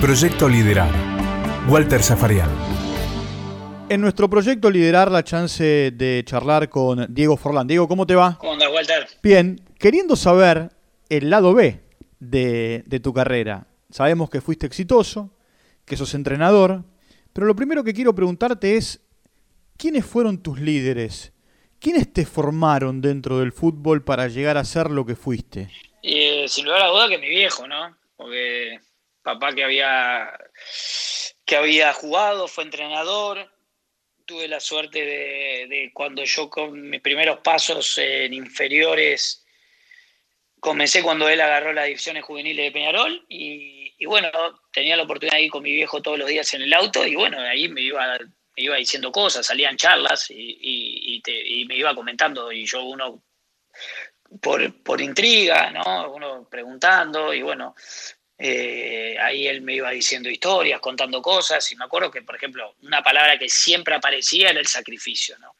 Proyecto Liderar. Walter Zafarian. En nuestro proyecto Liderar la chance de charlar con Diego Forlán. Diego, ¿cómo te va? ¿Cómo andas, Walter? Bien, queriendo saber el lado B de, de tu carrera. Sabemos que fuiste exitoso, que sos entrenador, pero lo primero que quiero preguntarte es, ¿quiénes fueron tus líderes? ¿Quiénes te formaron dentro del fútbol para llegar a ser lo que fuiste? Eh, sin lugar a duda que mi viejo, ¿no? Porque papá que había, que había jugado, fue entrenador, tuve la suerte de, cuando yo con mis primeros pasos en inferiores comencé cuando él agarró las divisiones juveniles de Peñarol y, bueno, tenía la oportunidad de ir con mi viejo todos los días en el auto y bueno, ahí me iba, me iba diciendo cosas, salían charlas y, me iba comentando y yo uno por, por intriga, ¿no? Uno preguntando y bueno, eh, ahí él me iba diciendo historias, contando cosas, y me acuerdo que, por ejemplo, una palabra que siempre aparecía era el sacrificio, ¿no?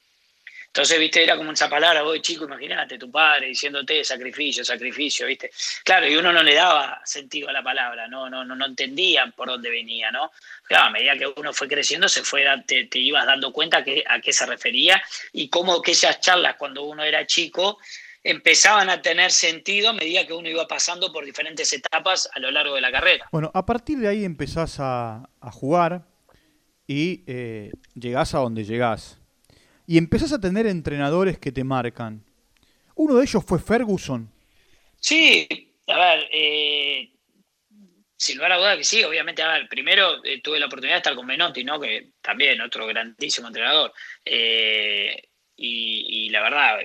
Entonces, viste, era como esa palabra, vos chico, imagínate, tu padre diciéndote sacrificio, sacrificio, viste. Claro, y uno no le daba sentido a la palabra, no, no, no, no entendía por dónde venía, ¿no? Claro, a medida que uno fue creciendo, se fue, te, te ibas dando cuenta que, a qué se refería y cómo que esas charlas cuando uno era chico empezaban a tener sentido a medida que uno iba pasando por diferentes etapas a lo largo de la carrera. Bueno, a partir de ahí empezás a, a jugar y eh, llegás a donde llegás. Y empezás a tener entrenadores que te marcan. Uno de ellos fue Ferguson. Sí, a ver, eh, sin lugar a duda que sí, obviamente, a ver, primero eh, tuve la oportunidad de estar con Menotti, ¿no? Que también otro grandísimo entrenador. Eh, y, y, la verdad,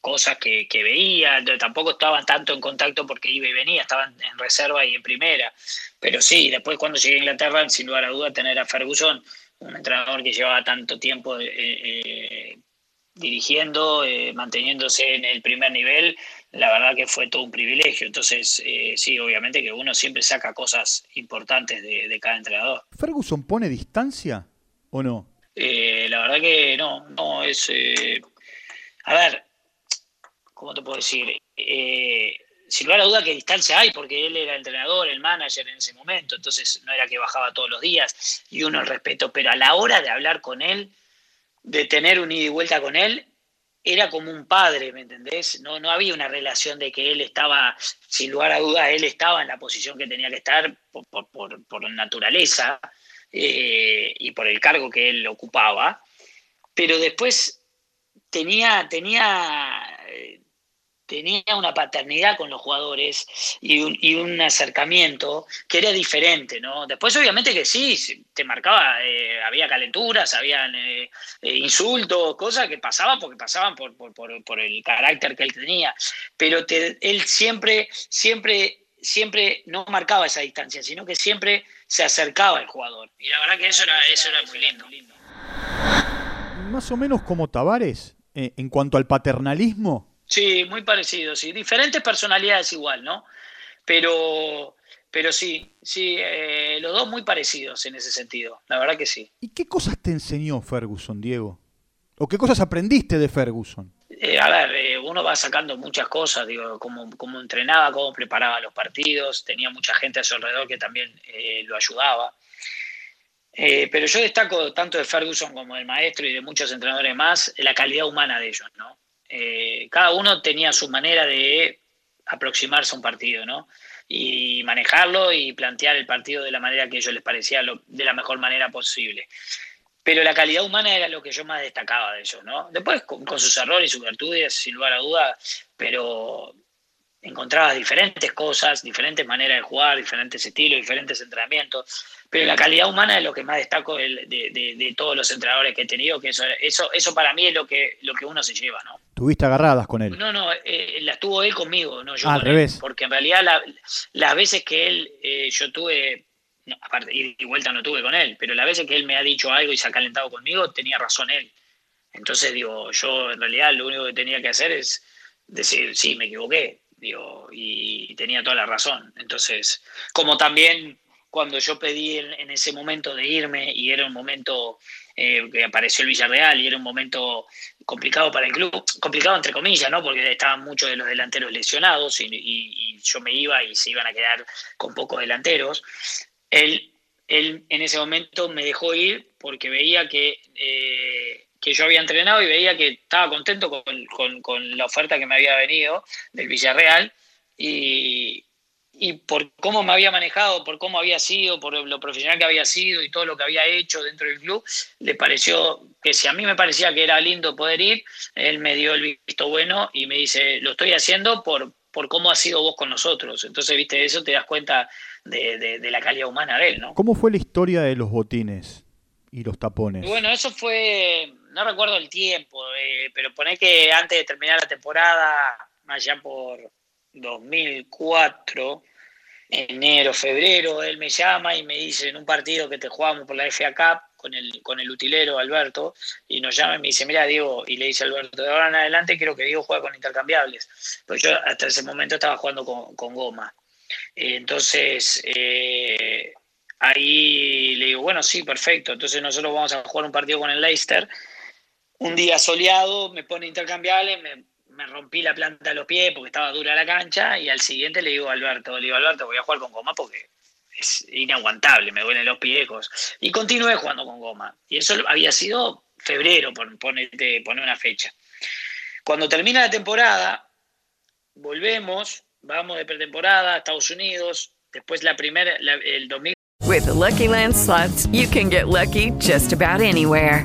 cosas que, que, veía, tampoco estaban tanto en contacto porque iba y venía, estaban en reserva y en primera. Pero sí, después cuando llegué a Inglaterra, sin lugar a duda, tener a Ferguson, un entrenador que llevaba tanto tiempo eh, eh, dirigiendo, eh, manteniéndose en el primer nivel, la verdad que fue todo un privilegio. Entonces, eh, sí, obviamente que uno siempre saca cosas importantes de, de cada entrenador. ¿Ferguson pone distancia o no? la verdad que no, no es... a ver, ¿cómo te puedo decir? Eh, sin lugar a duda que distancia hay, porque él era entrenador, el manager en ese momento, entonces no era que bajaba todos los días y uno el respeto, pero a la hora de hablar con él, de tener un ida y vuelta con él, era como un padre, ¿me entendés? No, no había una relación de que él estaba, sin lugar a duda, él estaba en la posición que tenía que estar por, por, por, naturaleza eh, y por el cargo que él ocupaba, pero después tenía, tenía tenía una paternidad con los jugadores y un, y un, acercamiento que era diferente, ¿no? Después obviamente que sí, te marcaba, eh, había calenturas, habían eh, eh, insultos, cosas que pasaban porque pasaban por, por, por, por el carácter que él tenía, pero él siempre, siempre, siempre no marcaba esa distancia, sino que siempre se acercaba al jugador. Y la verdad que eso era, eso era muy lindo. Más o menos como Tavares, en cuanto al paternalismo, Sí, muy parecido, sí. Diferentes personalidades igual, ¿no? Pero, pero sí, sí, eh, los dos muy parecidos en ese sentido, la verdad que sí. ¿Y qué cosas te enseñó Ferguson, Diego? ¿O qué cosas aprendiste de Ferguson? Eh, a ver, eh, uno va sacando muchas cosas, digo, cómo, cómo, entrenaba, cómo preparaba los partidos, tenía mucha gente a su alrededor que también eh, lo ayudaba. pero yo destaco tanto de Ferguson como del maestro y de muchos entrenadores más la calidad humana de ellos, ¿no? Eh, cada uno tenía su manera de aproximarse a un partido, ¿no? Y manejarlo y plantear el partido de la manera que a ellos les parecía de la mejor manera posible. Pero la calidad humana era lo que yo más destacaba de ellos, ¿no? Después con, con sus errores y sus virtudes, sin lugar a duda, pero encontrabas diferentes cosas, diferentes maneras de jugar, diferentes estilos, diferentes entrenamientos, pero la calidad humana es lo que más destaco de, de, de, de todos los entrenadores que he tenido, que eso, eso, eso para mí es lo que, lo que uno se lleva, ¿no? Tuviste agarradas con él. No, no, eh, las tuvo él conmigo, no yo Ah, al él. revés. Porque en realidad la- las veces que él, eh, yo tuve, no, aparte, ida y vuelta no tuve con él, pero las veces que él me ha dicho algo y se ha calentado conmigo, tenía razón él. Entonces, digo, yo en realidad lo único que tenía que hacer es decir, sí, me equivoqué, digo, y tenía toda la razón. Entonces, como también cuando yo pedí en, ese momento de irme y era un momento eh, que apareció el Villarreal y era un momento complicado para el club, complicado entre comillas, ¿no? Porque estaban muchos de los delanteros lesionados y yo me iba y se iban a quedar con pocos delanteros. Él, él en ese momento me dejó ir porque veía que, eh, que yo había entrenado y veía que estaba contento con, con- con la oferta que me había venido del Villarreal y, y por cómo me había manejado, por cómo había sido, por lo profesional que había sido y todo lo que había hecho dentro del club, le pareció que si a mí me parecía que era lindo poder ir, él me dio el visto bueno y me dice, lo estoy haciendo por, por cómo has sido vos con nosotros. Entonces, viste, eso te das cuenta de, de- de la calidad humana de él, ¿no? ¿Cómo fue la historia de los botines y los tapones? Bueno, eso fue, no recuerdo el tiempo, eh, pero poné que antes de terminar la temporada, allá por 2004, enero, febrero, él me llama y me dice en un partido que te jugamos por la FA Cup con el, con el utilero Alberto, y nos llama y me dice, mira Diego, y le dice Alberto, de ahora en adelante quiero que Diego juegue con intercambiables, pues yo hasta ese momento estaba jugando con, con goma. Entonces, eh, ahí le digo, bueno, sí, perfecto. Entonces nosotros vamos a jugar un partido con el Leicester. Un día soleado, me pone intercambiable, me, me rompí la planta de los pies porque estaba dura la cancha y al siguiente le digo a Alberto, le digo, Alberto, voy a jugar con goma porque es inaguantable, me duelen los piejos. Y continué jugando con goma. Y eso había sido febrero, por poner una fecha. Cuando termina la temporada, volvemos, vamos de pretemporada a Estados Unidos, después la primera, el 2000 With the Lucky Land slots, you can get lucky just about anywhere.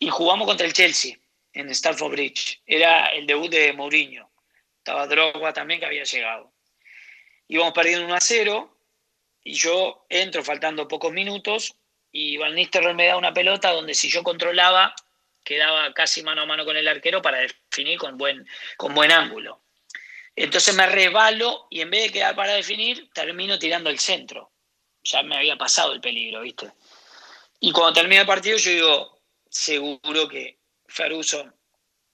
Y jugamos contra el Chelsea en Stamford Bridge. Era el debut de Mourinho. Estaba Drogba también que había llegado. Íbamos perdiendo 1 a 0 y yo entro faltando pocos minutos y Van Nistelrooy me da una pelota donde si yo controlaba quedaba casi mano a mano con el arquero para definir con buen, con buen ángulo. Entonces me resbalo y en vez de quedar para definir, termino tirando el centro. Ya me había pasado el peligro, ¿viste? Y cuando termina el partido, yo digo, seguro que Ferguson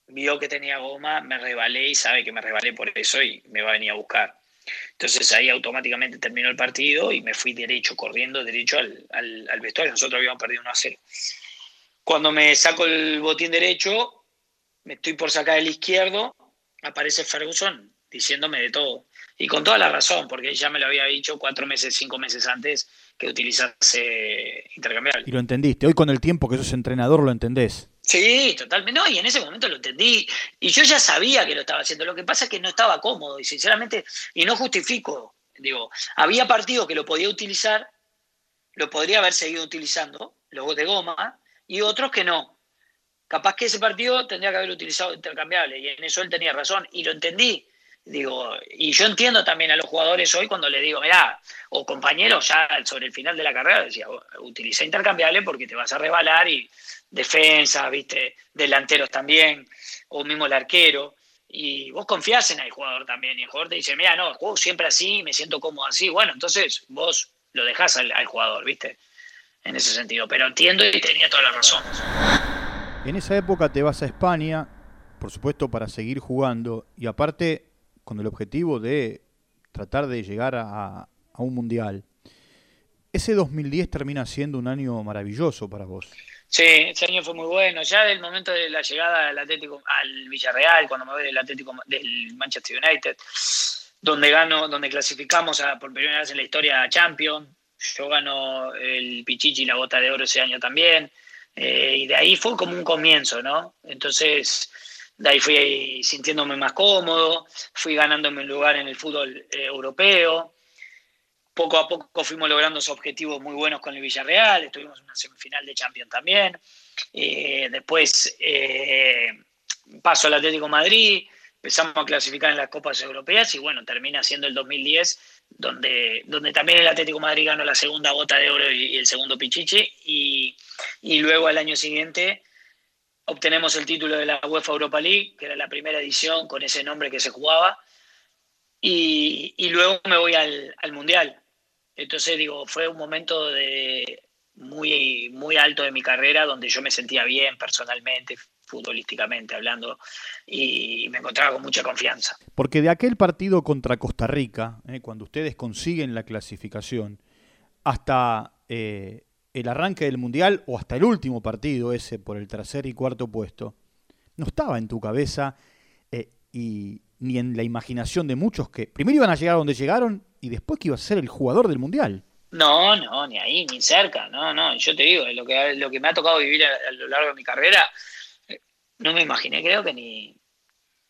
vio que tenía goma, me rebalé y sabe que me rebalé por eso y me va a venir a buscar. Entonces ahí automáticamente terminó el partido y me fui derecho, corriendo derecho al, al- al vestuario. Nosotros habíamos perdido 1 a 0. Cuando me saco el botín derecho, me estoy por sacar el izquierdo, aparece Ferguson diciéndome de todo. Y con toda la razón, porque ya me lo había dicho cuatro meses, cinco meses antes que utilizase intercambiable. Y lo entendiste. Hoy con el tiempo que sos entrenador lo entendés. Sí, totalmente. No, y en ese momento lo entendí. Y yo ya sabía que lo estaba haciendo. Lo que pasa es que no estaba cómodo. Y sinceramente, y no justifico, digo, había partidos que lo podía utilizar, lo podría haber seguido utilizando, los de goma, y otros que no. Capaz que ese partido tendría que haber utilizado intercambiable. Y en eso él tenía razón. Y lo entendí. Digo, y yo entiendo también a los jugadores hoy cuando les digo, mirá, o compañeros ya sobre el final de la carrera, decía, utiliza intercambiable porque te vas a rebalar y defensa, viste, delanteros también, o mismo el arquero. Y vos confiás en el jugador también, y el jugador te dice, mira, no, juego siempre así, me siento cómodo así. Bueno, entonces vos lo dejás al, al jugador, viste, en ese sentido. Pero entiendo y tenía toda la razón. En esa época te vas a España, por supuesto, para seguir jugando y aparte con el objetivo de tratar de llegar a, un mundial. Ese 2010 termina siendo un año maravilloso para vos. Sí, ese año fue muy bueno. Ya del momento de la llegada al Atlético, al Villarreal, cuando me voy del Atlético del Manchester United, donde gano, donde clasificamos por primera vez en la historia a Champions. Yo gano el Pichichi y la bota de oro ese año también. Eh, y de ahí fue como un comienzo, ¿no? Entonces, de ahí fui sintiéndome más cómodo, fui ganándome un lugar en el fútbol eh, europeo. Poco a poco fuimos logrando objetivos muy buenos con el Villarreal, estuvimos en una semifinal de Champions también. Eh, después paso al Atlético Madrid, empezamos a clasificar en las Copas Europeas y bueno, termina siendo el 2010 donde, donde también el Atlético Madrid ganó la segunda bota de oro y, el segundo Pichichi y, y luego al año siguiente obtenemos el título de la UEFA Europa League, que era la primera edición con ese nombre que se jugaba, y, luego me voy al, al, Mundial. Entonces, digo, fue un momento de muy, muy alto de mi carrera donde yo me sentía bien personalmente, futbolísticamente hablando, y me encontraba con mucha confianza. Porque de aquel partido contra Costa Rica, eh, cuando ustedes consiguen la clasificación, hasta eh, el arranque del Mundial o hasta el último partido ese por el tercer y cuarto puesto, no estaba en tu cabeza eh, y ni en la imaginación de muchos que primero iban a llegar donde llegaron y después que iba a ser el jugador del Mundial. No, no, ni ahí, ni cerca, no, no, yo te digo, lo que, lo que me ha tocado vivir a lo largo de mi carrera, no me imaginé, creo que ni,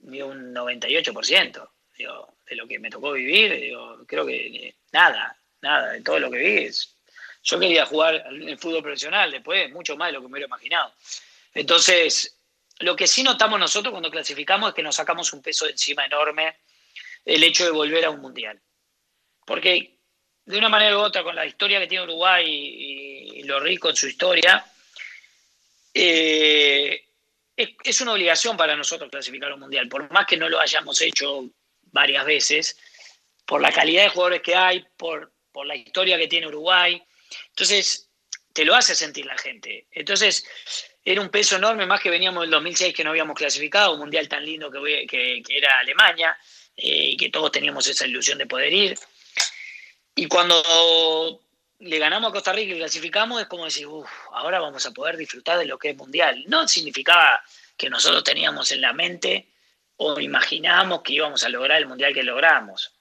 ni un 98% digo, de lo que me tocó vivir. Digo, creo que nada, nada, de todo lo que vi. Yo quería jugar en fútbol profesional después, mucho más de lo que me hubiera imaginado. Entonces, lo que sí notamos nosotros cuando clasificamos es que nos sacamos un peso de encima enorme el hecho de volver a un mundial. Porque de una manera u otra, con la historia que tiene Uruguay y, lo rico en su historia, eh, es, una obligación para nosotros clasificar un mundial, por más que no lo hayamos hecho varias veces, por la calidad de jugadores que hay, por, por la historia que tiene Uruguay. Entonces, te lo hace sentir la gente. Entonces, era un peso enorme, más que veníamos del 2006 que no habíamos clasificado, un mundial tan lindo que, que, era Alemania, eh, y que todos teníamos esa ilusión de poder ir. Y cuando le ganamos a Costa Rica y clasificamos, es como decir, uff, ahora vamos a poder disfrutar de lo que es mundial. No significaba que nosotros teníamos en la mente o imaginábamos que íbamos a lograr el mundial que logramos.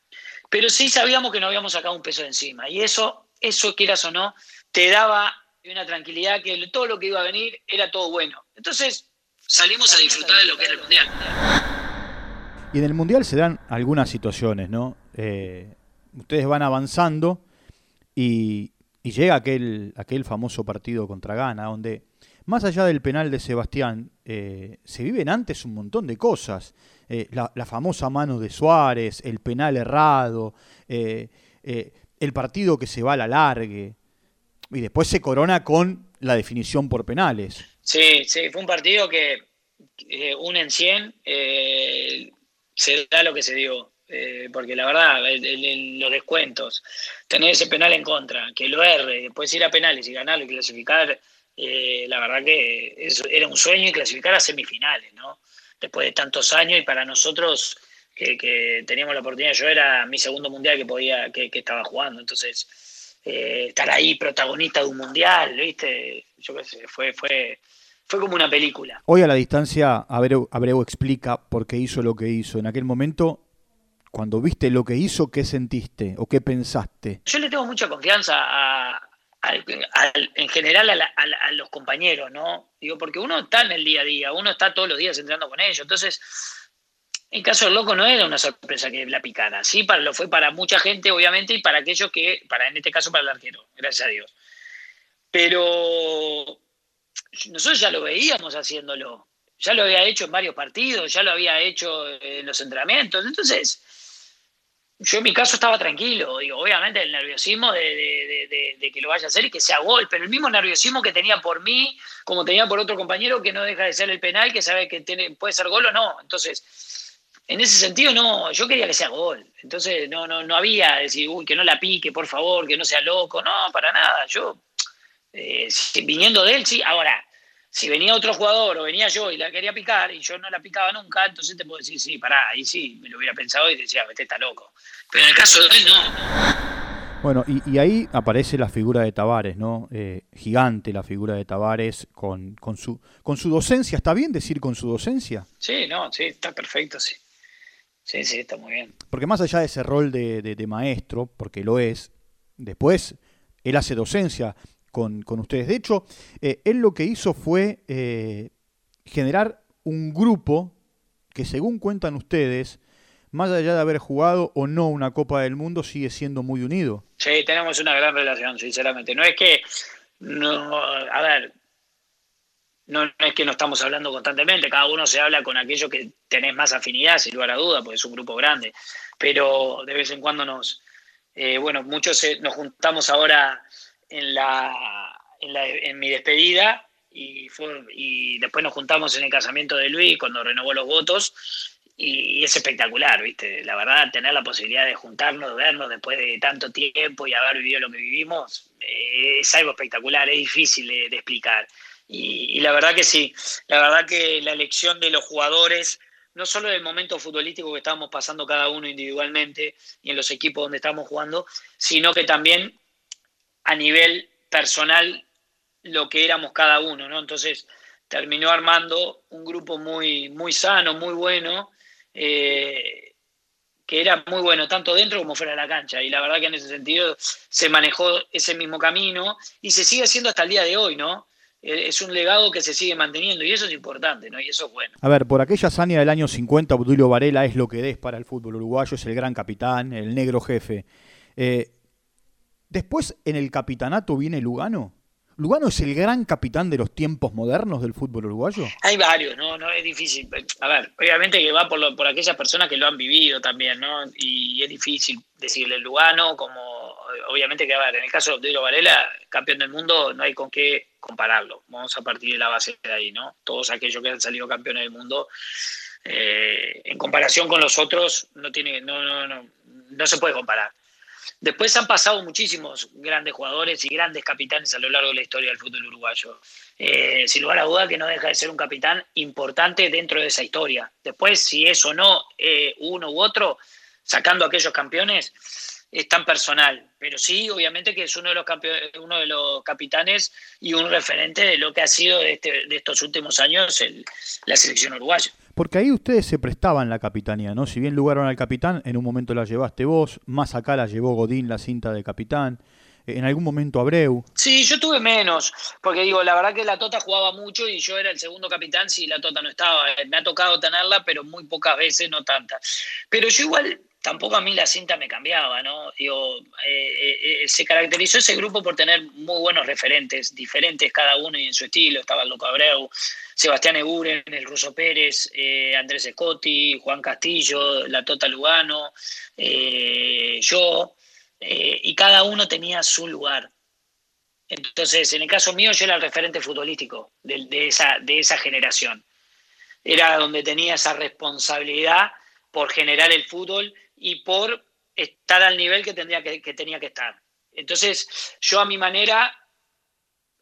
Pero sí sabíamos que no habíamos sacado un peso de encima. Y eso, eso quieras o no, te daba una tranquilidad que todo lo que iba a venir era todo bueno. Entonces salimos a disfrutar de lo que era el mundial. Y en el mundial se dan algunas situaciones, ¿no? Eh, ustedes van avanzando y, llega aquel, aquel famoso partido contra Ghana, donde más allá del penal de Sebastián, eh, se viven antes un montón de cosas. Eh, la, famosa mano de Suárez, el penal errado, eh, el partido que se va a la largue. Y después se corona con la definición por penales. Sí, sí, fue un partido que un en 100 se da lo que se dio. Eh, porque la verdad, los descuentos, tener ese penal en contra, que lo erre, después ir a penales y ganarlo y clasificar, eh, la verdad que era un sueño y clasificar a semifinales, ¿no? Después de tantos años y para nosotros que, teníamos la oportunidad, yo era mi segundo mundial que podía, que, estaba jugando, entonces eh, estar ahí protagonista de un mundial, ¿viste? Yo qué sé, fue, fue, fue como una película. Hoy a la distancia Abreu, Abreu explica por qué hizo lo que hizo. En aquel momento cuando viste lo que hizo, ¿qué sentiste o qué pensaste? Yo le tengo mucha confianza a, en general a, los compañeros, ¿no? Digo, porque uno está en el día a día, uno está todos los días entrando con ellos. Entonces, en caso del loco no era una sorpresa que la picara. Sí, para, lo fue para mucha gente, obviamente, y para aquellos que, para en este caso, para el arquero, gracias a Dios. Pero nosotros ya lo veíamos haciéndolo. Ya lo había hecho en varios partidos, ya lo había hecho en los entrenamientos. Entonces, yo en mi caso estaba tranquilo, digo, obviamente el nerviosismo de, que lo vaya a hacer y que sea gol, pero el mismo nerviosismo que tenía por mí, como tenía por otro compañero que no deja de ser el penal, que sabe que tiene, puede ser gol o no. Entonces, en ese sentido, no, yo quería que sea gol. Entonces, no, no, no había decir, uy, que no la pique, por favor, que no sea loco. No, para nada. Yo, eh, viniendo de él, sí. Ahora, si venía otro jugador o venía yo y la quería picar y yo no la picaba nunca, entonces te puedo decir, sí, pará, ahí sí, me lo hubiera pensado y decía, este está loco. Pero en el caso de él, no. Bueno, y, ahí aparece la figura de Tavares, ¿no? Eh, gigante la figura de Tavares con, con, su, con su docencia. ¿Está bien decir con su docencia? Sí, no, sí, está perfecto, sí. Sí, sí, está muy bien. Porque más allá de ese rol de, de maestro, porque lo es, después él hace docencia con, con ustedes. De hecho, eh, él lo que hizo fue eh, generar un grupo que según cuentan ustedes, más allá de haber jugado o no una Copa del Mundo, sigue siendo muy unido. Sí, tenemos una gran relación, sinceramente. No es que, no, a ver, no, es que no estamos hablando constantemente, cada uno se habla con aquello que tenés más afinidad, sin lugar a duda, porque es un grupo grande, pero de vez en cuando nos, eh, bueno, muchos nos juntamos ahora en, la, en, mi despedida y después nos juntamos en el casamiento de Luis cuando renovó los votos y, es espectacular, ¿viste? La verdad, tener la posibilidad de juntarnos, de vernos después de tanto tiempo y haber vivido lo que vivimos, eh, es algo espectacular, es difícil de, explicar. Y, la verdad que sí, la verdad que la elección de los jugadores, no solo del momento futbolístico que estábamos pasando cada uno individualmente y en los equipos donde estamos jugando, sino que también a nivel personal lo que éramos cada uno, ¿no? Entonces terminó armando un grupo muy, muy sano, muy bueno, eh, que era muy bueno tanto dentro como fuera de la cancha. Y la verdad que en ese sentido se manejó ese mismo camino y se sigue haciendo hasta el día de hoy, ¿no? Eh, es un legado que se sigue manteniendo y eso es importante, ¿no? Y eso es bueno. A ver, por aquella hazaña del año 50, Obdulio Varela es lo que es para el fútbol uruguayo, es el gran capitán, el negro jefe. Eh, después, en el capitanato viene Lugano. ¿Lugano es el gran capitán de los tiempos modernos del fútbol uruguayo? Hay varios, ¿no? no es difícil. A ver, obviamente que va por, por aquellas personas que lo han vivido también, ¿no? Y es difícil decirle Lugano como, obviamente que, a ver, en el caso de Iro Varela, campeón del mundo, no hay con qué compararlo. Vamos a partir de la base de ahí, ¿no? Todos aquellos que han salido campeones del mundo, eh, en comparación con los otros, no, tiene, no, no, no, no se puede comparar. Después han pasado muchísimos grandes jugadores y grandes capitanes a lo largo de la historia del fútbol uruguayo. Eh, sin lugar a duda que no deja de ser un capitán importante dentro de esa historia. Después, si es o no eh, uno u otro, sacando aquellos campeones, es tan personal. Pero sí, obviamente que es uno de los, uno de los capitanes y un referente de lo que ha sido de, este, de estos últimos años la selección uruguaya. Porque ahí ustedes se prestaban la capitanía, ¿no? Si bien lugaron al capitán, en un momento la llevaste vos, más acá la llevó Godín la cinta de capitán, en algún momento Abreu. Sí, yo tuve menos, porque digo, la verdad que la Tota jugaba mucho y yo era el segundo capitán si la Tota no estaba. Me ha tocado tenerla, pero muy pocas veces, no tantas. Pero yo igual tampoco a mí la cinta me cambiaba, ¿no? Digo, eh, eh, eh, se caracterizó ese grupo por tener muy buenos referentes, diferentes cada uno y en su estilo. Estaba el Loco Abreu, Sebastián Eguren, el Ruso Pérez, Andrés Scotti, Juan Castillo, la Tota Lugano, yo, y cada uno tenía su lugar. Entonces, en el caso mío, yo era el referente futbolístico de, esa, de esa generación. Era donde tenía esa responsabilidad por generar el fútbol y por estar al nivel que, tendría que tenía que estar. Entonces, yo a mi manera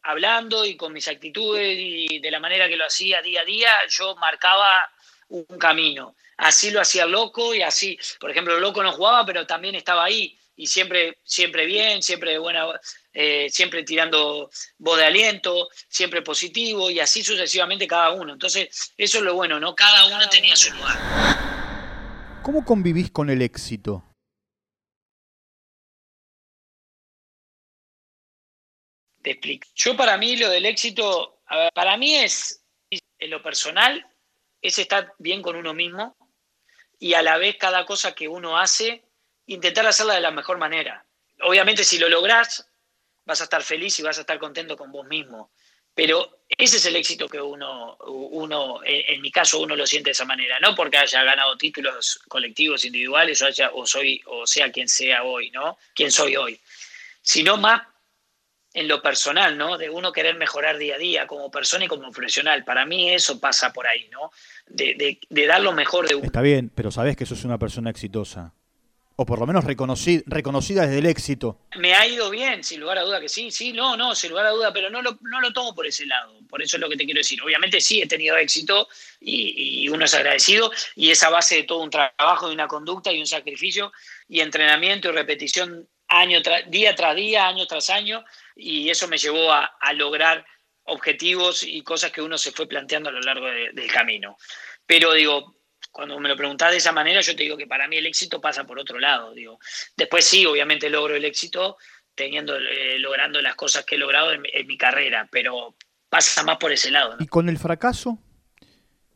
hablando y con mis actitudes y de la manera que lo hacía día a día, yo marcaba un camino. Así lo hacía loco y así, por ejemplo, loco no jugaba, pero también estaba ahí y siempre, siempre bien, siempre buena, eh, siempre tirando voz de aliento, siempre positivo y así sucesivamente cada uno. Entonces, eso es lo bueno, ¿no? Cada uno tenía su lugar. ¿Cómo convivís con el éxito? te explico. Yo para mí lo del éxito, para mí es, en lo personal, es estar bien con uno mismo y a la vez cada cosa que uno hace, intentar hacerla de la mejor manera. Obviamente si lo lográs, vas a estar feliz y vas a estar contento con vos mismo. Pero ese es el éxito que uno, uno en, mi caso, uno lo siente de esa manera. No porque haya ganado títulos colectivos, individuales, o, haya, o, soy, o sea quien sea hoy, ¿no? Quien soy hoy. Sino más en lo personal, ¿no? De uno querer mejorar día a día como persona y como profesional. Para mí eso pasa por ahí, ¿no? De, dar lo mejor de uno. Está bien, pero sabes que sos una persona exitosa. O por lo menos reconocida, desde el éxito. Me ha ido bien, sin lugar a duda que sí, sí, no, no, sin lugar a duda, pero no lo, no lo tomo por ese lado. Por eso es lo que te quiero decir. Obviamente sí he tenido éxito y, y uno es agradecido y esa base de todo un trabajo, de una conducta y un sacrificio y entrenamiento y repetición año día tras día, año tras año, y eso me llevó a, lograr objetivos y cosas que uno se fue planteando a lo largo del camino. Pero digo, cuando me lo preguntás de esa manera, yo te digo que para mí el éxito pasa por otro lado. Digo. Después sí, obviamente logro el éxito, teniendo, eh, logrando las cosas que he logrado en, mi- carrera, pero pasa más por ese lado. ¿Y con el fracaso?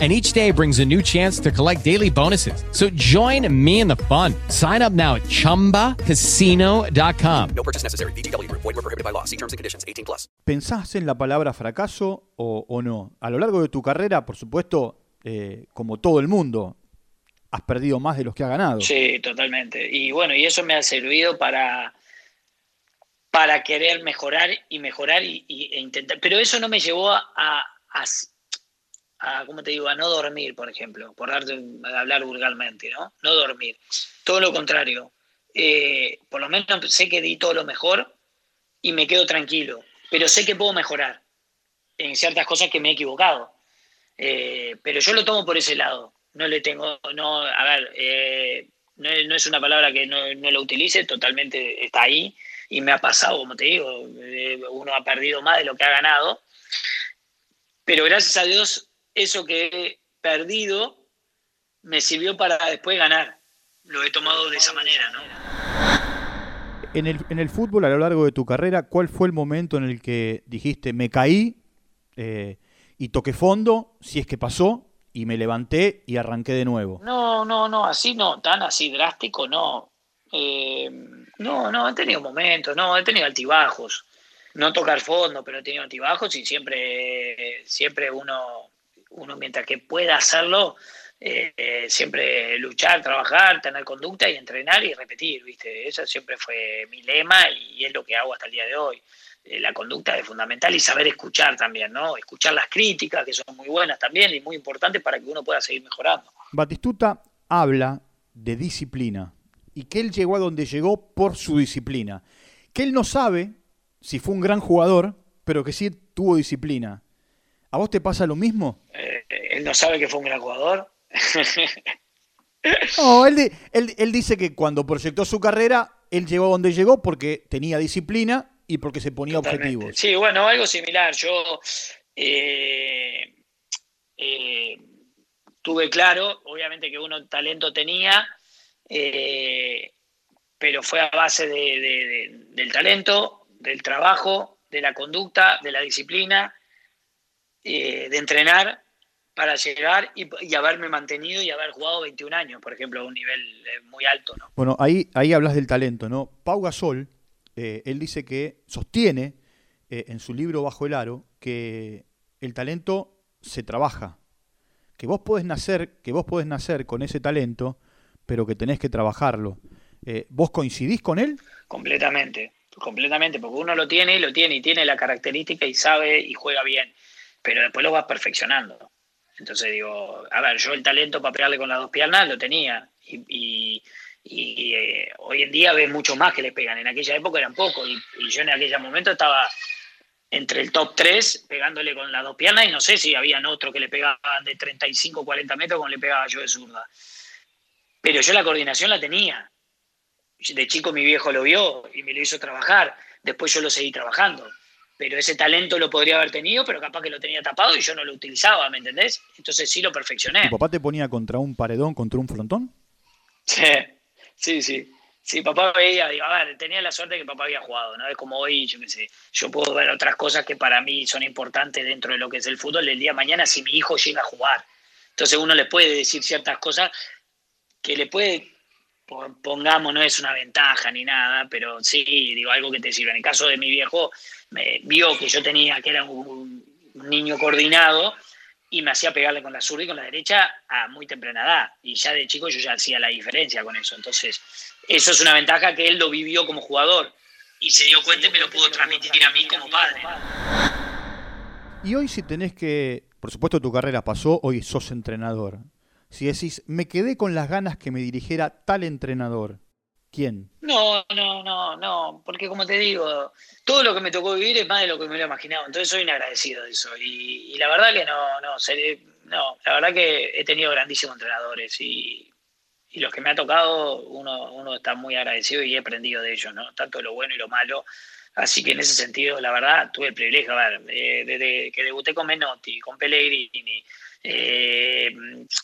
And each day brings a new chance to collect daily bonuses. So join me in the fun. Sign up now at chumbacasino.com. No purchase necessary. VGW Group. Void were prohibited by law. See terms and conditions. 18 plus. ¿Pensás en la palabra fracaso o, o no? A lo largo de tu carrera, por supuesto, eh, como todo el mundo, has perdido más de los que has ganado. Sí, totalmente. Y bueno, y eso me ha servido para, para querer mejorar y mejorar y, y- e intentar. Pero eso no me llevó a, a, a- a, ¿cómo te digo? No dormir, por ejemplo, por darte, hablar vulgarmente, ¿no? No dormir. Todo lo contrario. Eh, por lo menos sé que di todo lo mejor y me quedo tranquilo. Pero sé que puedo mejorar en ciertas cosas que me he equivocado. Eh, pero yo lo tomo por ese lado. No le tengo, no, a ver, eh, no, no es una palabra que no, no lo utilice, totalmente está ahí y me ha pasado, como te digo, eh, uno ha perdido más de lo que ha ganado. Pero gracias a Dios, eso que he perdido me sirvió para después ganar. Lo he tomado de esa manera, ¿no? En el, en el fútbol, a lo largo de tu carrera, ¿cuál fue el momento en el que dijiste, me caí eh, y toqué fondo, si es que pasó, y me levanté y arranqué de nuevo? No, no, no, así no, tan así drástico no. Eh, no, no, he tenido momentos, no, he tenido altibajos. No tocar fondo, pero he tenido altibajos y siempre, siempre uno, uno mientras que pueda hacerlo, eh, eh, siempre luchar, trabajar, tener conducta y entrenar y repetir, ¿viste? Eso siempre fue mi lema y es lo que hago hasta el día de hoy. Eh, la conducta es fundamental y saber escuchar también, ¿no? Escuchar las críticas, que son muy buenas también y muy importantes para que uno pueda seguir mejorando. Batistuta habla de disciplina y que él llegó a donde llegó por su disciplina. Que él no sabe si fue un gran jugador, pero que sí tuvo disciplina. ¿A vos te pasa lo mismo? Eh, él no sabe que fue un gran jugador. No, él, di- él- él dice que cuando proyectó su carrera, él llegó a donde llegó porque tenía disciplina y porque se ponía Totalmente. objetivos. Sí, bueno, algo similar. Yo eh, eh, tuve claro, obviamente que uno talento tenía, eh, pero fue a base de- de- de- del talento, del trabajo, de la conducta, de la disciplina, eh, de entrenar para llegar y, y haberme mantenido y haber jugado 21 años, por ejemplo, a un nivel eh, muy alto. ¿no? Bueno, ahí, ahí hablas del talento, ¿no? Pau Gasol, eh, él dice que sostiene eh, en su libro Bajo el Aro que el talento se trabaja, que vos podés nacer, que vos podés nacer con ese talento, pero que tenés que trabajarlo. Eh, ¿Vos coincidís con él? Completamente, completamente, porque uno lo tiene y lo tiene y tiene la característica y sabe y juega bien, pero después lo vas perfeccionando. Entonces digo, a ver, yo el talento para pegarle con las dos piernas lo tenía y, eh, hoy en día ves mucho más que le pegan. En aquella época eran pocos y, yo en aquel momento estaba entre el top 3 pegándole con las dos piernas y no sé si habían otro que le pegaban de 35 40 metros como le pegaba yo de zurda. Pero yo la coordinación la tenía. De chico mi viejo lo vio y me lo hizo trabajar. Después yo lo seguí trabajando. Pero ese talento lo podría haber tenido, pero capaz que lo tenía tapado y yo no lo utilizaba, ¿me entendés? Entonces sí lo perfeccioné. ¿Tu papá te ponía contra un paredón, contra un frontón? Sí, sí, sí. Sí, papá veía, digo, a ver, tenía la suerte de que papá había jugado, ¿no? Es como hoy, yo qué sé, yo puedo ver otras cosas que para mí son importantes dentro de lo que es el fútbol el día de mañana si mi hijo llega a jugar. Entonces uno le puede decir ciertas cosas que le puede, pongamos, no es una ventaja ni nada, pero sí, digo, algo que te sirve. En el caso de mi viejo, me vio que yo tenía, que era un, un niño coordinado y me hacía pegarle con la zurda y con la derecha a muy temprana edad. Y ya de chico yo ya hacía la diferencia con eso. Entonces, eso es una ventaja que él lo vivió como jugador y se dio cuenta y me lo pudo transmitir a mí como padre. Y hoy si tenés que, por supuesto tu carrera pasó, hoy sos entrenador. Si decís, me quedé con las ganas que me dirigiera tal entrenador, ¿quién? No, no, no, no, porque como te digo, todo lo que me tocó vivir es más de lo que me lo imaginaba, entonces soy inagradecido de eso. Y, la verdad que no, no, no, la verdad que he tenido grandísimos entrenadores y, y los que me ha tocado, uno, uno está muy agradecido y he aprendido de ellos, ¿no? Tanto lo bueno y lo malo. Así que en ese sentido, la verdad, tuve el privilegio, a ver, eh, desde que debuté con Menotti, con Pellegrini, eh,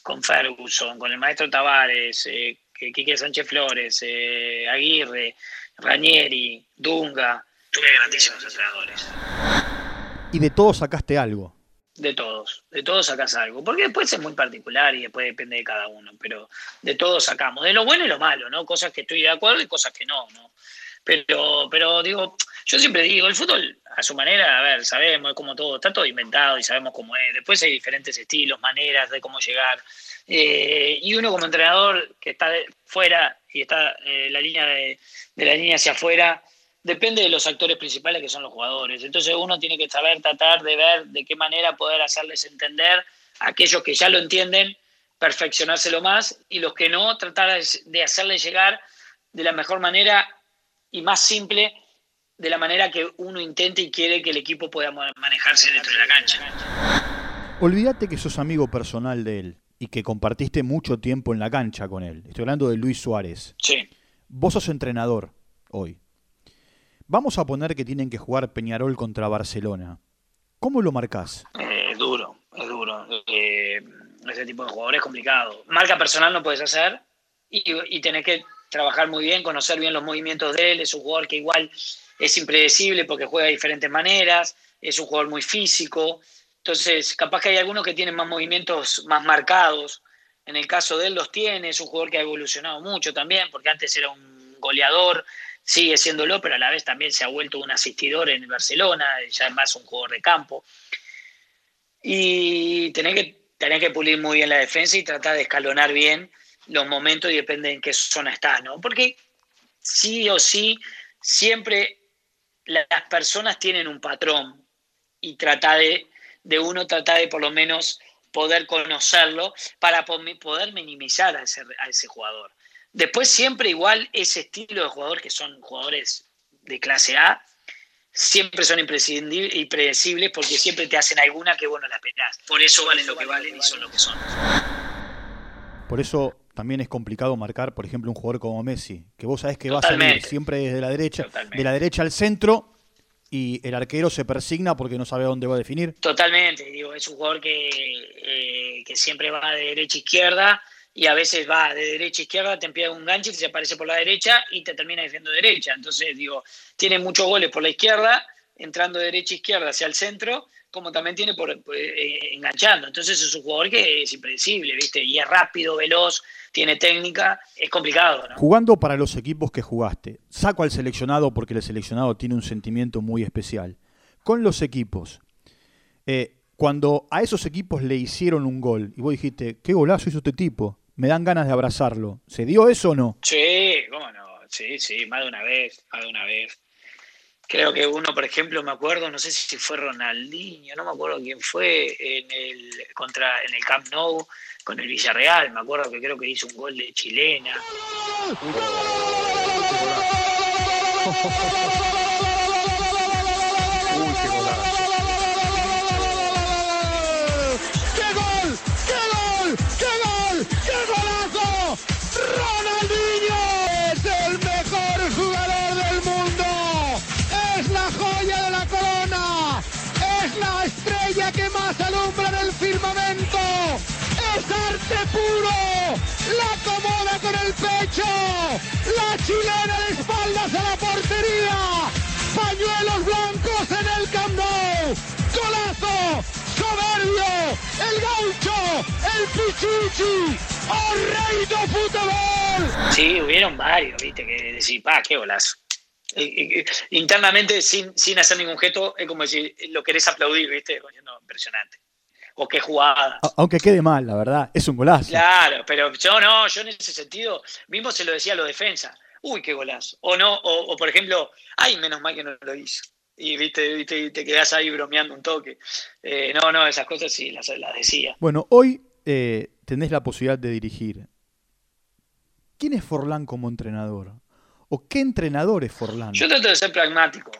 con Ferguson, con el maestro Tavares, eh, Quique Sánchez Flores, eh, Aguirre, Ranieri, Dunga, tuve grandísimos entrenadores. Y de todos sacaste algo. De todos, de todos sacas algo, porque después es muy particular y después depende de cada uno, pero de todos sacamos, de lo bueno y lo malo, ¿no? Cosas que estoy de acuerdo y cosas que no, ¿no? Pero, pero digo, yo siempre digo, el fútbol a su manera, a ver, sabemos, es como todo, está todo inventado y sabemos cómo es. Después hay diferentes estilos, maneras de cómo llegar. Eh, y uno como entrenador que está fuera y está eh, la línea de, de la línea hacia afuera, depende de los actores principales que son los jugadores. Entonces uno tiene que saber tratar de ver de qué manera poder hacerles entender a aquellos que ya lo entienden, perfeccionárselo más y los que no, tratar de hacerles llegar de la mejor manera y más simple de la manera que uno intente y quiere que el equipo pueda manejarse dentro de la cancha. Olvídate que sos amigo personal de él y que compartiste mucho tiempo en la cancha con él. Estoy hablando de Luis Suárez. Sí. Vos sos entrenador hoy. Vamos a poner que tienen que jugar Peñarol contra Barcelona. ¿Cómo lo marcás? Eh, es duro, es duro. Eh, ese tipo de jugador es complicado. Marca personal no puedes hacer y, y tenés que trabajar muy bien, conocer bien los movimientos de él. Es un jugador que igual es impredecible porque juega de diferentes maneras, es un jugador muy físico. Entonces, capaz que hay algunos que tienen más movimientos más marcados. En el caso de él los tiene, es un jugador que ha evolucionado mucho también, porque antes era un goleador, sigue siéndolo, pero a la vez también se ha vuelto un asistidor en Barcelona, ya es un jugador de campo. Y tenés que, tenés que pulir muy bien la defensa y tratar de escalonar bien los momentos y depende en qué zona estás, ¿no? Porque sí o sí, siempre las personas tienen un patrón y trata de, de uno trata de por lo menos poder conocerlo para poder minimizar a ese, a ese jugador. Después siempre igual ese estilo de jugador que son jugadores de clase A, siempre son impredecibles porque siempre te hacen alguna que bueno la esperás. Por eso valen lo que valen y son lo que son. Por eso también es complicado marcar, por ejemplo, un jugador como Messi, que vos sabés que va a salir siempre desde la derecha, Totalmente. de la derecha al centro y el arquero se persigna porque no sabe dónde va a definir. Totalmente, digo, es un jugador que, eh, que siempre va de derecha a izquierda y a veces va de derecha a izquierda, te empieza un gancho y se aparece por la derecha y te termina defendiendo derecha. Entonces, digo, tiene muchos goles por la izquierda, entrando de derecha a izquierda hacia el centro, como también tiene por, eh, enganchando. Entonces es un jugador que es impredecible, ¿viste? Y es rápido, veloz, tiene técnica, es complicado. ¿no? Jugando para los equipos que jugaste, saco al seleccionado porque el seleccionado tiene un sentimiento muy especial. Con los equipos, eh, cuando a esos equipos le hicieron un gol y vos dijiste, qué golazo hizo este tipo, me dan ganas de abrazarlo. ¿Se dio eso o no? Sí, cómo no, sí, sí, más de una vez, más de una vez. Creo que uno, por ejemplo, me acuerdo, no sé si fue Ronaldinho, no me acuerdo quién fue en el contra en el Camp Nou con el Villarreal, me acuerdo que creo que hizo un gol de chilena. Puro. La acomoda con el pecho. La chilena de espaldas a la portería. Pañuelos blancos en el Camp. Golazo. Soberbio. El gaucho. El pichichi. ¡Oh, rey de fútbol! Sí, hubieron varios, viste, que decir, pa, qué golazo. Internamente, sin, sin hacer ningún gesto, es como decir, lo querés aplaudir, viste, no, impresionante. O qué jugada. Aunque quede mal, la verdad, es un golazo. Claro, pero yo no, yo en ese sentido, mismo se lo decía a los defensas, uy, qué golazo. O no, o, o por ejemplo, ay, menos mal que no lo hizo. Y viste, viste, te quedás ahí bromeando un toque. Eh, no, no, esas cosas sí las, las decía. Bueno, hoy eh, tenés la posibilidad de dirigir. ¿Quién es Forlán como entrenador? ¿O qué entrenador es Forlán? Yo trato de ser pragmático.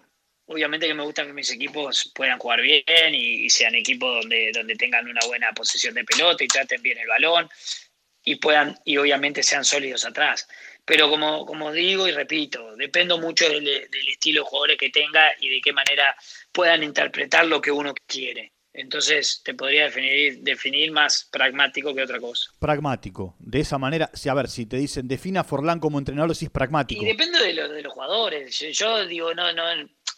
Obviamente que me gusta que mis equipos puedan jugar bien y, y sean equipos donde, donde tengan una buena posesión de pelota y traten bien el balón. y puedan, y obviamente sean sólidos atrás. Pero como, como digo y repito, dependo mucho del, del estilo de jugadores que tenga y de qué manera puedan interpretar lo que uno quiere. Entonces te podría definir, definir más pragmático que otra cosa. Pragmático. De esa manera, si, a ver, si te dicen defina a Forlán como entrenador, si es pragmático. Y depende de, lo- de los jugadores. Yo, yo digo, no, no,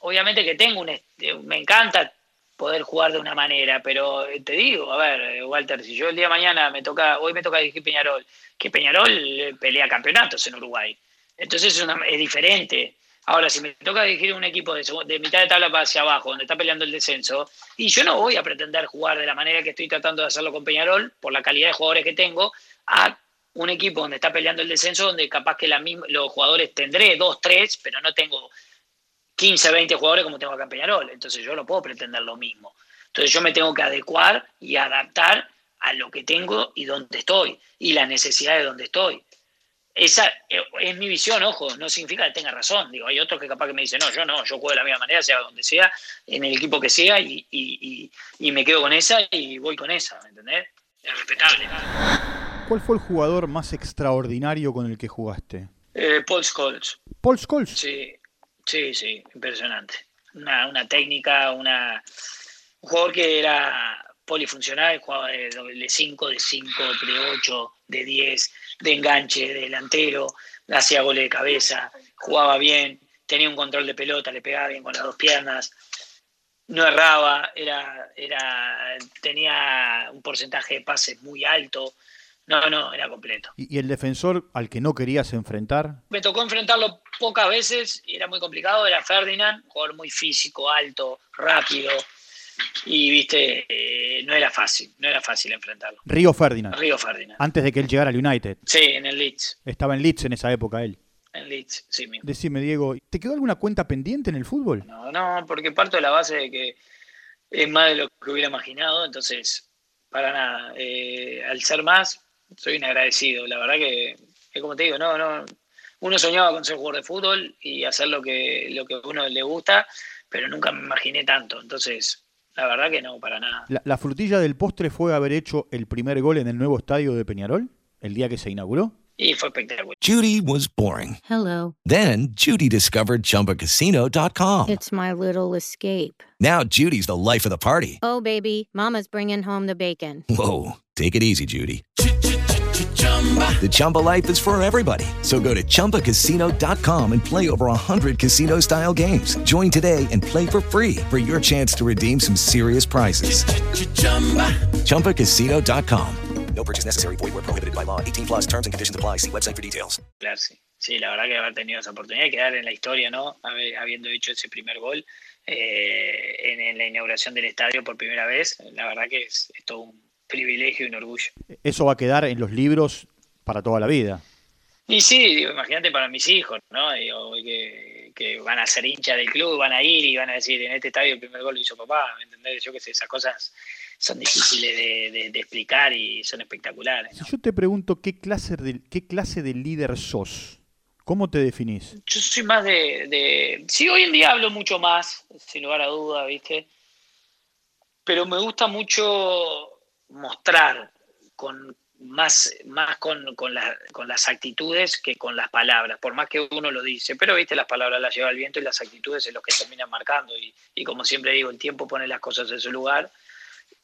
obviamente que tengo un, est- me encanta poder jugar de una manera, pero eh, te digo, a ver, eh, Walter, si yo el día de mañana me toca, hoy me toca dirigir Peñarol, que Peñarol eh, pelea campeonatos en Uruguay. Entonces es, diferente. Ahora, si me toca dirigir un equipo de, mitad de tabla para hacia abajo, donde está peleando el descenso, y yo no voy a pretender jugar de la manera que estoy tratando de hacerlo con Peñarol, por la calidad de jugadores que tengo, a un equipo donde está peleando el descenso, donde capaz que los jugadores tendré dos, tres, pero no tengo 15, 20 jugadores como tengo acá en Peñarol. Entonces yo no puedo pretender lo mismo. Entonces yo me tengo que adecuar y adaptar a lo que tengo y dónde estoy, y la necesidad de dónde estoy. Esa eh, es mi visión, ojo, no significa que tenga razón. Digo, hay otros que capaz que me dicen, no, yo no, yo juego de la misma manera, sea donde sea, en el equipo que sea, y, y- y- y me quedo con esa y voy con esa, ¿me entendés? Es respetable. ¿Cuál fue el jugador más extraordinario con el que jugaste? Eh, Paul Scholes. Paul Scholes. Sí, sí, sí, impresionante. Una, una técnica, una, un jugador que era polifuncional, jugaba de doble 5, de 5, de 8, de 10, de enganche, de delantero, hacía goles de cabeza, jugaba bien, tenía un control de pelota, le pegaba bien con las dos piernas, no erraba, era, era, tenía un porcentaje de pases muy alto. No, no, era completo. ¿Y el defensor al que no querías enfrentar? Me tocó enfrentarlo pocas veces y era muy complicado. Era Ferdinand, jugador muy físico, alto, rápido. Y viste, eh, no era fácil, no era fácil enfrentarlo. Río Ferdinand. Río Ferdinand. Antes de que él llegara al United. Sí, en el Leeds. Estaba en Leeds en esa época él. En Leeds, sí mismo. Decime, Diego, ¿te quedó alguna cuenta pendiente en el fútbol? No, no, porque parto de la base de que es más de lo que hubiera imaginado, entonces, para nada. Eh, al ser más, soy un agradecido. La verdad que, es como te digo, no, no. Uno soñaba con ser jugador de fútbol y hacer lo que, lo que a uno le gusta, pero nunca me imaginé tanto. Entonces, la verdad que no, para nada. La, la frutilla del postre fue haber hecho el primer gol en el nuevo estadio de Peñarol, el día que se inauguró. Y fue espectacular. Judy was boring. Hello. Then Judy discovered ChumbaCasino.com. It's my little escape. Now Judy's the life of the party. Oh, baby, Mama's bringing home the bacon. Whoa, take it easy, Judy. The Chumba life is for everybody. So go to ChumbaCasino.com and play over 100 casino style games. Join today and play for free for your chance to redeem some serious prizes. ChumbaCasino.com. No purchase necessary. Void where prohibited by law. 18 plus terms and conditions apply. See website for details. Claro, sí. Sí, la verdad que haber tenido esa oportunidad de quedar en la historia, ¿no? Habiendo hecho ese primer gol eh, en, en la inauguración del estadio por primera vez, la verdad que es, es todo un privilegio y un orgullo. Eso va a quedar en los libros para toda la vida. Y sí, digo, imagínate para mis hijos, ¿no? Digo, que, que van a ser hinchas del club, van a ir y van a decir, en este estadio el primer gol lo hizo papá, ¿me entendés? Yo qué sé, esas cosas son difíciles de, de- de explicar y son espectaculares. Si yo te pregunto qué clase de, qué clase de líder sos, ¿cómo te definís? Yo soy más de, de- Sí, hoy en día hablo mucho más, sin lugar a duda, ¿viste? Pero me gusta mucho mostrar con más, más con, con, la- con las actitudes que con las palabras, por más que uno lo dice. Pero, ¿viste? Las palabras las lleva el viento y las actitudes es lo que terminan marcando. Y, y como siempre digo, el tiempo pone las cosas en su lugar.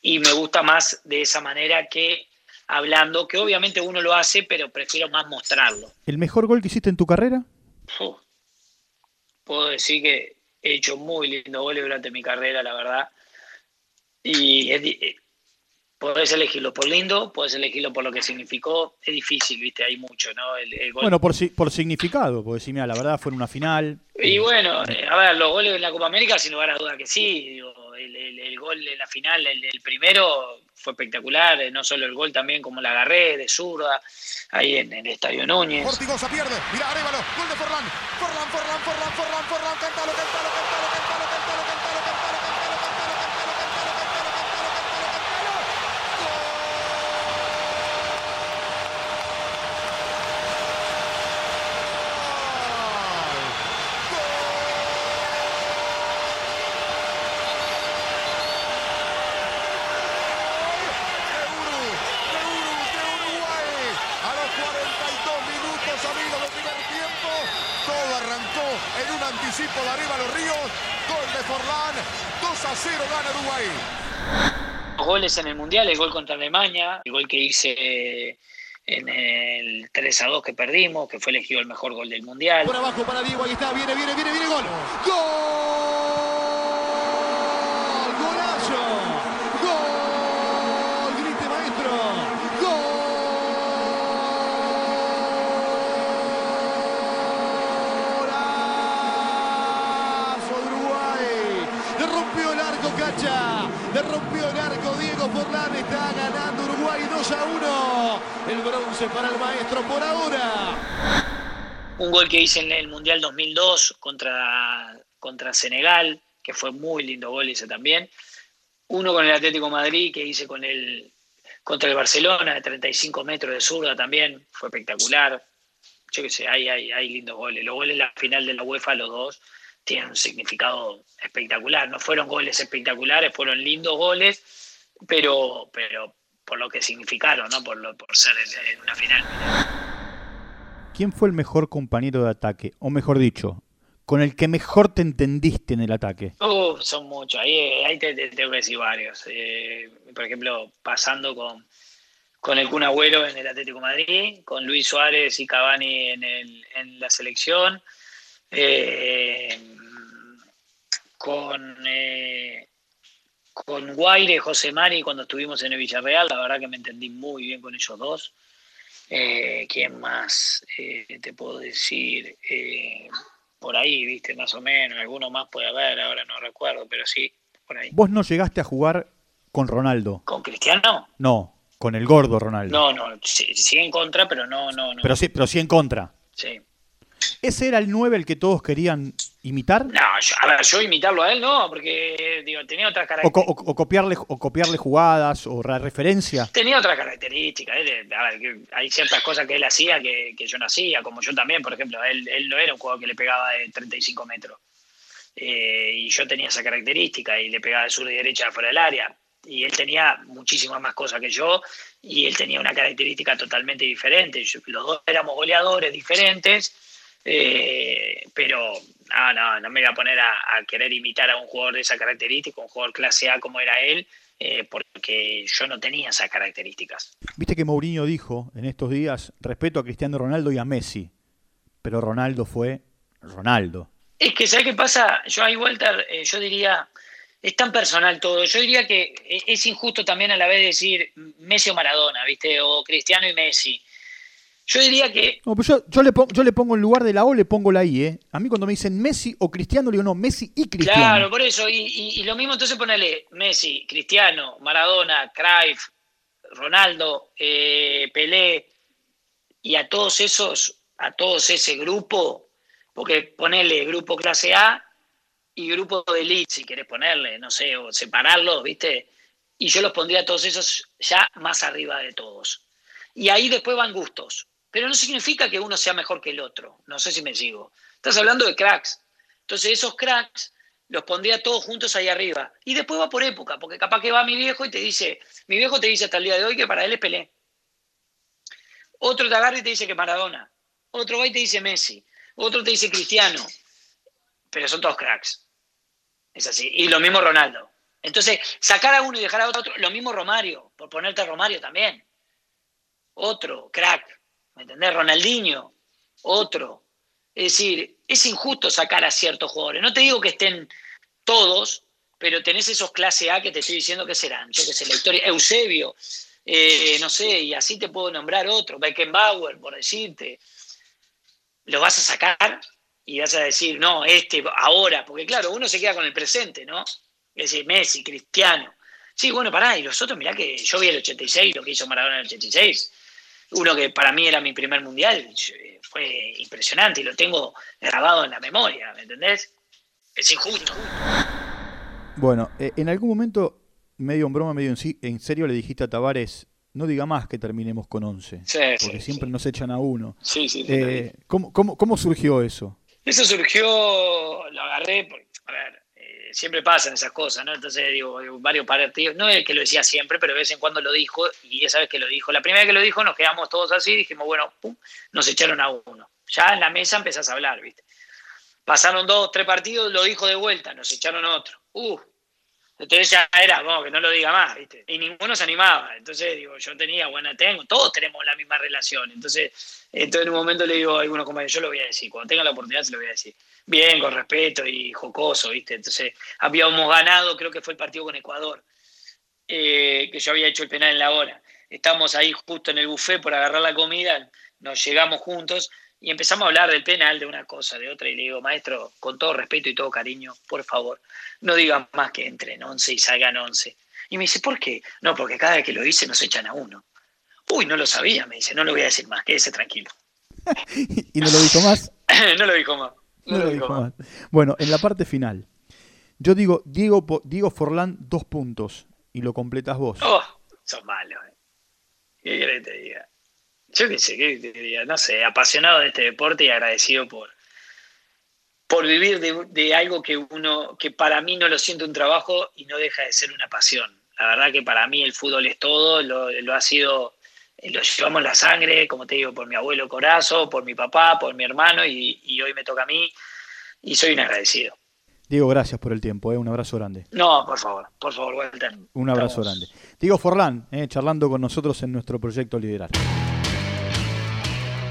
Y me gusta más de esa manera que hablando, que obviamente uno lo hace, pero prefiero más mostrarlo. ¿El mejor gol que hiciste en tu carrera? Uf. Puedo decir que he hecho muy lindo goles durante mi carrera, la verdad. Y es di- podés elegirlo por lindo, podés elegirlo por lo que significó. Es difícil, viste, hay mucho, ¿no? El, el gol. Bueno, por, si- por significado, porque si mira, la verdad fue en una final. Y bueno, a ver, los goles en la Copa América, sin lugar a duda que sí. Digo, el, el- el gol en la final, el, el primero, fue espectacular. eh, No solo el gol, también como la agarré de zurda, ahí en el Estadio Núñez. Ortigosa pierde. Mira, Arevalo. Gol de Forlán. Forlán, Forlán, Forlán, Forlán, Forlán. Cántalo, cántalo, cántalo, cántalo, cántalo, 2 a 0 gana Uruguay. Goles en el Mundial, el gol contra Alemania, el gol que hice en el 3 a 2 que perdimos, que fue elegido el mejor gol del Mundial. Por abajo para Diego, ahí está, viene, viene, viene, viene, gol. ¡Gol! ¡Golazo! ¡Gol! Grite maestro. ¡Golazo de Uruguay! Le rompió el arco Cacha. Le rompió el arco Diego Forlán. Está ganando Uruguay 2 a 1. El bronce para el maestro por ahora. Un gol que hice en el Mundial 2002 contra, contra Senegal, que fue muy lindo gol ese también. Uno con el Atlético Madrid que hice con el, contra el Barcelona de 35 metros de zurda también, fue espectacular. Yo qué sé, hay, hay, hay lindos goles. Los goles en la final de la UEFA, los dos, tienen un significado espectacular. No fueron goles espectaculares, fueron lindos goles, pero, pero por lo que significaron, ¿no? por, lo, por ser en, una final. ¿Quién fue el mejor compañero de ataque? O mejor dicho, con el que mejor te entendiste en el ataque. Uh, son muchos, ahí, ahí te, te tengo que decir varios. Eh, por ejemplo, pasando con, con el Kun Agüero en el Atlético de Madrid, con Luis Suárez y Cavani en, el, en la selección, eh, con, eh, con Guaire, José Mari cuando estuvimos en el Villarreal, la verdad que me entendí muy bien con ellos dos. Eh, ¿Quién más eh, te puedo decir? Eh, por ahí, viste, más o menos. Alguno más puede haber, ahora no recuerdo, pero sí, por ahí. ¿Vos no llegaste a jugar con Ronaldo? ¿Con Cristiano? No, con el gordo Ronaldo. No, no, sí, sí en contra, pero no, no, no. Pero sí, pero sí en contra. Sí. ¿Ese era el 9 el que todos querían imitar? No, yo, a ver, yo imitarlo a él no, porque digo, tenía otras O, características. co- o- o copiarle, o copiarle jugadas o la referencia. Tenía otras características. él, a ver, hay ciertas cosas que él hacía que, que yo no hacía, como yo también, por ejemplo. Él, él no era un jugador que le pegaba de 35 metros. Eh, y yo tenía esa característica y le pegaba de sur y derecha fuera del área. Y él tenía muchísimas más cosas que yo y él tenía una característica totalmente diferente. Yo- los dos éramos goleadores diferentes, eh, pero no, no, no me iba a poner a, a querer imitar a un jugador de esa característica, un jugador clase A como era él, eh, porque yo no tenía esas características. Viste que Mourinho dijo en estos días, respeto a Cristiano Ronaldo y a Messi, pero Ronaldo fue Ronaldo. Es que, ¿sabes qué pasa? Yo ahí, Walter, eh, yo diría, es tan personal todo. Yo diría que es injusto también a la vez decir Messi o Maradona, ¿viste? O Cristiano y Messi. Yo diría que No, pero yo, yo, le pongo, yo le pongo en lugar de la O, le pongo la I, ¿eh? A mí cuando me dicen Messi o Cristiano, le digo no, Messi y Cristiano. Claro, por eso. Y, y- y lo mismo entonces ponele Messi, Cristiano, Maradona, Cruyff, Ronaldo, eh, Pelé, y a todos esos, a todos ese grupo, porque ponele grupo clase A y grupo de elite, si querés ponerle, no sé, o separarlos, ¿viste? Y yo los pondría a todos esos ya más arriba de todos. Y ahí después van gustos. Pero no significa que uno sea mejor que el otro. No sé si me sigo. Estás hablando de cracks. Entonces esos cracks los pondría todos juntos ahí arriba. Y después va por época, porque capaz que va mi viejo y te dice, mi viejo te dice hasta el día de hoy que para él es Pelé. Otro te agarra y te dice que Maradona. Otro va y te dice Messi. Otro te dice Cristiano. Pero son todos cracks. Es así. Y lo mismo Ronaldo. Entonces, sacar a uno y dejar a otro, lo mismo Romario, por ponerte a Romario también. Otro, crack. ¿Me entendés? Ronaldinho, otro. Es decir, es injusto sacar a ciertos jugadores. No te digo que estén todos, pero tenés esos clase A que te estoy diciendo que serán. Yo que sé, la historia. Eusebio, eh, no sé, y así te puedo nombrar otro. Beckenbauer, por decirte. Lo vas a sacar y vas a decir, no, este, ahora. Porque claro, uno se queda con el presente, ¿no? Es decir, Messi, Cristiano. Sí, bueno, pará, y los otros, mirá que yo vi el 86, lo que hizo Maradona en el 86. Uno que para mí era mi primer mundial, eh, fue impresionante y lo tengo grabado en la memoria, ¿me entendés? Es injusto. Bueno, eh, en algún momento, medio en broma, medio en, sí- serio, le dijiste a Tavares, no diga más que terminemos con 11. Sí, porque sí, siempre nos echan a uno. Sí, sí, sí. Eh, ¿cómo, cómo, cómo surgió eso? Eso surgió, lo agarré, a ver, siempre pasan esas cosas, ¿no? Entonces, digo, varios partidos, no es que lo decía siempre, pero de vez en cuando lo dijo, y esa vez que lo dijo, la primera vez que lo dijo, nos quedamos todos así, dijimos, bueno, pum, nos echaron a uno. Ya en la mesa empezás a hablar, ¿viste? Pasaron dos, tres partidos, lo dijo de vuelta, nos echaron otro. Uh, entonces ya era, como que no lo diga más, ¿viste? Y ninguno se animaba. Entonces, digo, yo tenía buena, tengo, todos tenemos la misma relación. Entonces, entonces en un momento le digo a algunos compañeros, yo lo voy a decir, cuando tenga la oportunidad se lo voy a decir. Bien, con respeto y jocoso, ¿viste? Entonces, habíamos ganado, creo que fue el partido con Ecuador, eh, que yo había hecho el penal en la hora. Estábamos ahí justo en el buffet por agarrar la comida, nos llegamos juntos y empezamos a hablar del penal, de una cosa, de otra, y le digo, maestro, con todo respeto y todo cariño, por favor, no digan más que entren 11 y salgan 11. Y me dice, ¿por qué? No, porque cada vez que lo dice nos echan a uno. Uy, no lo sabía, me dice, no lo voy a decir más, quédese tranquilo. ¿Y no lo dijo más? no lo dijo más. No, lo dijo más. Bueno, en la parte final, yo digo, Diego, Diego Forlán, dos puntos, y lo completas vos. Oh, sos malo. Eh. ¿Qué querés que te diga? Yo qué sé, qué diga, no sé, apasionado de este deporte y agradecido por, por vivir de, algo que uno, que para mí no lo siento un trabajo y no deja de ser una pasión. La verdad que para mí el fútbol es todo, lo, ha sido, lo llevamos la sangre, como te digo, por mi abuelo Corazo, por mi papá, por mi hermano y, y hoy me toca a mí y soy un agradecido. Diego, gracias por el tiempo, ¿eh? un abrazo grande. No, por favor, por favor, Walter. Un abrazo grande. Diego Forlán, ¿eh? charlando con nosotros en nuestro proyecto Liderar.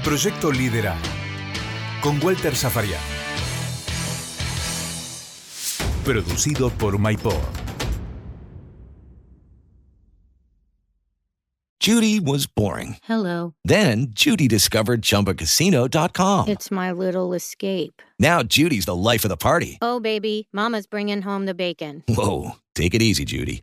Proyecto Liderar, con Walter Zafarian. Producido por MyPod. Judy was boring. Hello. Then Judy discovered ChumbaCasino.com. It's my little escape. Now Judy's the life of the party. Oh, baby, Mama's bringing home the bacon. Whoa, take it easy, Judy.